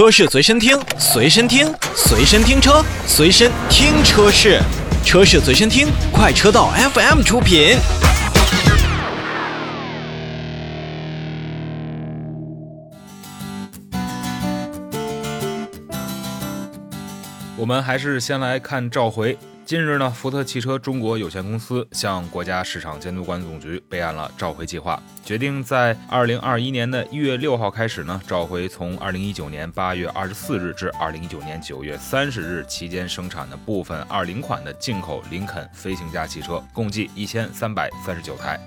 车市随身听，随身听，随身听车，随身听车市，车市随身听，快车道 FM 出品。我们还是先来看召回。近日呢，福特汽车中国有限公司向国家市场监督管理总局备案了召回计划，决定在二零二一年的一月六号开始呢，召回从二零一九年八月二十四日至二零一九年九月三十日期间生产的部分二零款的进口林肯飞行家汽车，共计一千三百三十九台。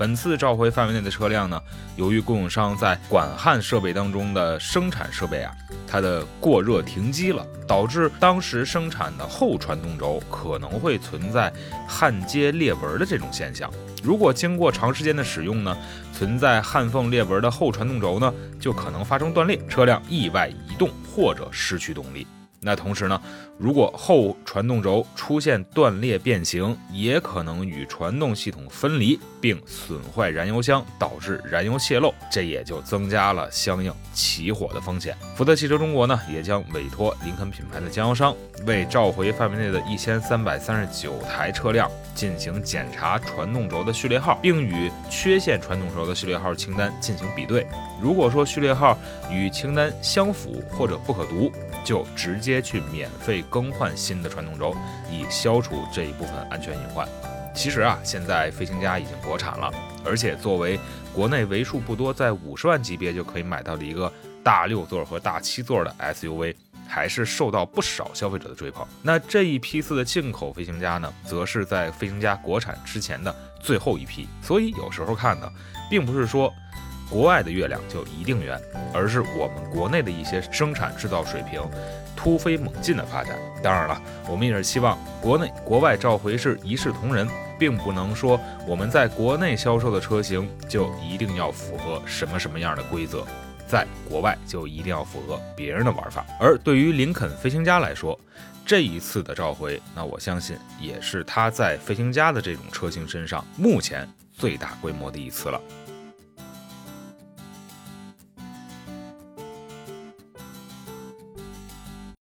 本次召回范围内的车辆呢，由于供应商在管焊设备当中的生产设备啊，它的过热停机了，导致当时生产的后传动轴可能会存在焊接裂纹的这种现象。如果经过长时间的使用呢，存在焊缝裂纹的后传动轴呢，就可能发生断裂，车辆意外移动或者失去动力。那同时呢，如果后传动轴出现断裂变形，也可能与传动系统分离，并损坏燃油箱，导致燃油泄漏，这也就增加了相应起火的风险。福特汽车中国呢，也将委托林肯品牌的经销商，为召回范围内的一千三百三十九台车辆进行检查传动轴的序列号，并与缺陷传动轴的序列号清单进行比对。如果说序列号与清单相符或者不可读，就直接接去免费更换新的传动轴，以消除这一部分安全隐患。其实啊，现在飞行家已经国产了，而且作为国内为数不多在五十万级别就可以买到的一个大六座和大七座的 SUV，还是受到不少消费者的追捧。那这一批次的进口飞行家呢，则是在飞行家国产之前的最后一批。所以有时候看呢，并不是说。国外的月亮就一定圆，而是我们国内的一些生产制造水平突飞猛进的发展。当然了，我们也是希望国内国外召回是一视同仁，并不能说我们在国内销售的车型就一定要符合什么什么样的规则，在国外就一定要符合别人的玩法。而对于林肯飞行家来说，这一次的召回，那我相信也是他在飞行家的这种车型身上目前最大规模的一次了。